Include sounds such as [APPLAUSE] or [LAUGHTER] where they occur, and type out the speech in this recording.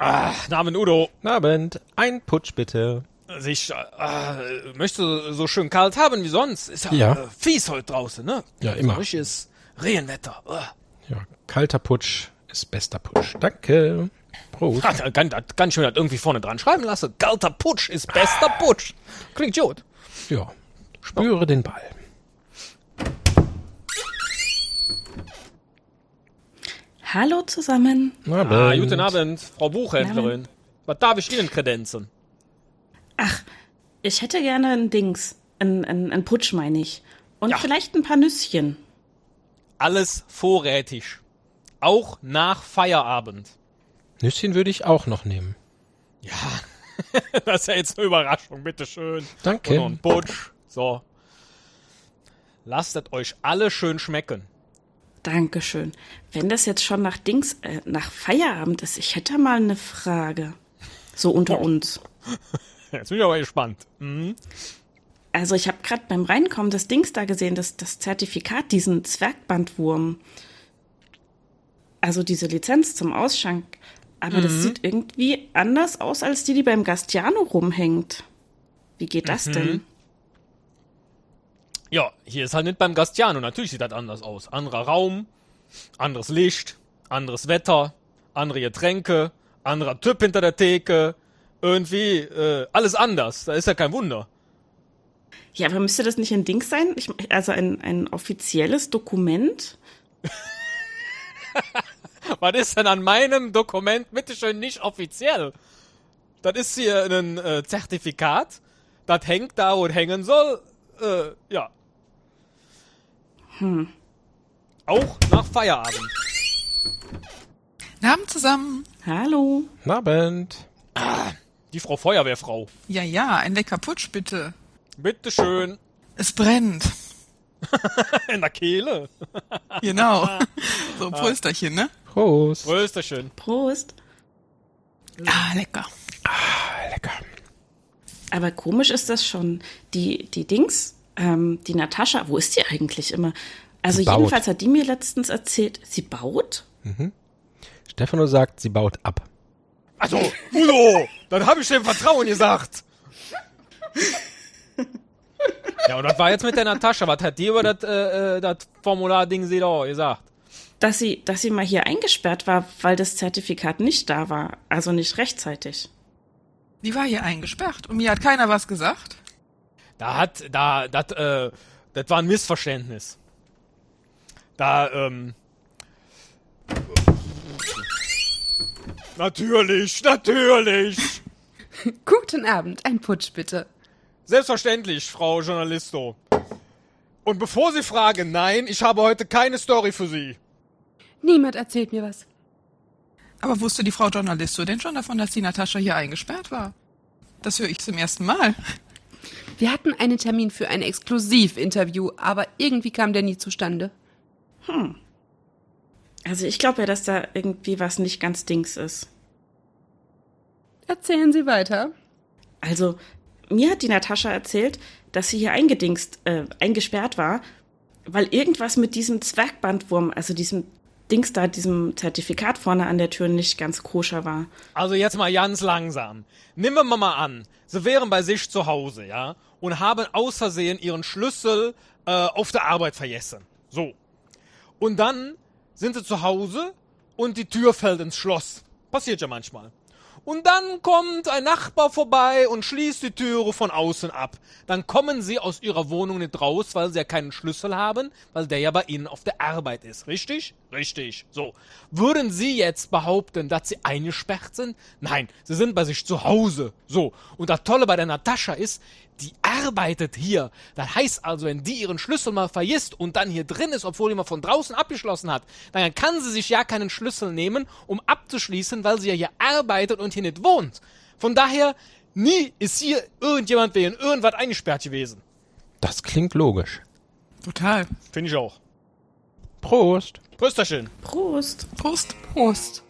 Ah, Namen Udo. Abend. Ein Putsch bitte. Ich äh, möchte so schön kalt haben wie sonst. Ist ja, Ja. Äh, fies heute draußen, ne? Ja, immer. So richtiges Regenwetter. Uh. Ja, kalter Putsch ist bester Putsch. Danke. Prost. Ah, da kann, da kann ich mir das irgendwie vorne dran schreiben lassen. Kalter Putsch ist bester Putsch. Klingt gut. Ja. Spüre den Ball. Hallo zusammen. Abend. Ah, guten Abend, Frau Buchhändlerin. Was darf ich Ihnen kredenzen? Ach, ich hätte gerne ein Dings. Ein, ein, ein Putsch, meine ich. Und Ja. vielleicht ein paar Nüsschen. Alles vorrätig. Auch nach Feierabend. Nüsschen würde ich auch noch nehmen. Ja, [LAUGHS] das ist ja jetzt eine Überraschung, bitteschön. Danke. Und noch ein Putsch. So. Lasst es euch alle schön schmecken. Dankeschön. Wenn das jetzt schon nach Dings, äh, nach Feierabend ist, ich hätte mal eine Frage. So unter uns. [LAUGHS] Jetzt bin ich aber gespannt. Mhm. Also ich habe gerade beim Reinkommen das Dings da gesehen, das, das Zertifikat, diesen Zwergbandwurm. Also diese Lizenz zum Ausschank. Aber das sieht irgendwie anders aus als die, die beim Gastiano rumhängt. Wie geht das denn? Ja, hier ist halt nicht beim Gastiano. Natürlich sieht das anders aus. Anderer Raum, anderes Licht, anderes Wetter, andere Getränke, anderer Typ hinter der Theke. Irgendwie äh, alles anders. Da ist ja kein Wunder. Ja, aber müsste das nicht ein Dings sein? Ich, also ein, ein offizielles Dokument? [LAUGHS] Was ist denn an meinem Dokument bitteschön nicht offiziell? Das ist hier ein äh, Zertifikat. Das hängt da und hängen soll. Äh, ja. Hm. Auch nach Feierabend. Guten Abend zusammen. Hallo. Abend. Die Frau Feuerwehrfrau. Ja, ja, ein lecker Putsch bitte. Bitteschön. Es brennt. [LAUGHS] In der Kehle. [LAUGHS] Genau. So ein Prösterchen, ne? Prost. Rösterchen. Prost. Ah, lecker. Lecker. Aber komisch ist das schon. Die, die Dings, ähm, die Natascha, wo ist die eigentlich immer? Also jedenfalls hat die mir letztens erzählt, sie baut? Stefano sagt, sie baut ab. Also, Udo, dann habe ich dem Vertrauen gesagt. Ja, und das war jetzt mit der Natascha. Was hat die über das äh, äh, das Formular-Ding sie da gesagt? Dass sie, dass sie mal hier eingesperrt war, weil das Zertifikat nicht da war. Also nicht rechtzeitig. Die war hier eingesperrt und mir hat keiner was gesagt. Da hat, da, das, äh, das war ein Missverständnis. Da, ähm. Natürlich, natürlich. [LAUGHS] Guten Abend, ein Putsch bitte. Selbstverständlich, Frau Journalisto. Und bevor Sie fragen, nein, ich habe heute keine Story für Sie. Niemand erzählt mir was. Aber wusste die Frau Journalisto denn schon davon, dass die Natascha hier eingesperrt war? Das höre ich zum ersten Mal. Wir hatten einen Termin für ein Exklusivinterview, aber irgendwie kam der nie zustande. Also ich glaube ja, dass da irgendwie was nicht ganz Dings ist. Erzählen Sie weiter. Also, mir hat die Natascha erzählt, dass sie hier eingedingst, äh, eingesperrt war, weil irgendwas mit diesem Zwergbandwurm, also diesem Dings da, diesem Zertifikat vorne an der Tür nicht ganz koscher war. Also jetzt mal ganz langsam. Nehmen wir mal an, Sie wären bei sich zu Hause, ja, und haben aus Versehen Ihren Schlüssel äh, auf der Arbeit vergessen. So. Und dann sind Sie zu Hause und die Tür fällt ins Schloss. Passiert ja manchmal. Und dann kommt ein Nachbar vorbei und schließt die Türe von außen ab. Dann kommen Sie aus Ihrer Wohnung nicht raus, weil Sie ja keinen Schlüssel haben, weil der ja bei Ihnen auf der Arbeit ist. Richtig? Richtig. So. Würden Sie jetzt behaupten, dass Sie eingesperrt sind? Nein, Sie sind bei sich zu Hause. So. Und das Tolle bei der Natascha ist, die arbeitet hier. Das heißt also, wenn die ihren Schlüssel mal vergisst und dann hier drin ist, obwohl die mal von draußen abgeschlossen hat, dann kann sie sich ja keinen Schlüssel nehmen, um abzuschließen, weil sie ja hier arbeitet und hier nicht wohnt. Von daher, nie ist hier irgendjemand wegen irgendwas eingesperrt gewesen. Das klingt logisch. Total. Finde ich auch. Prost. Prösterchen. Prost. Prost. Prost.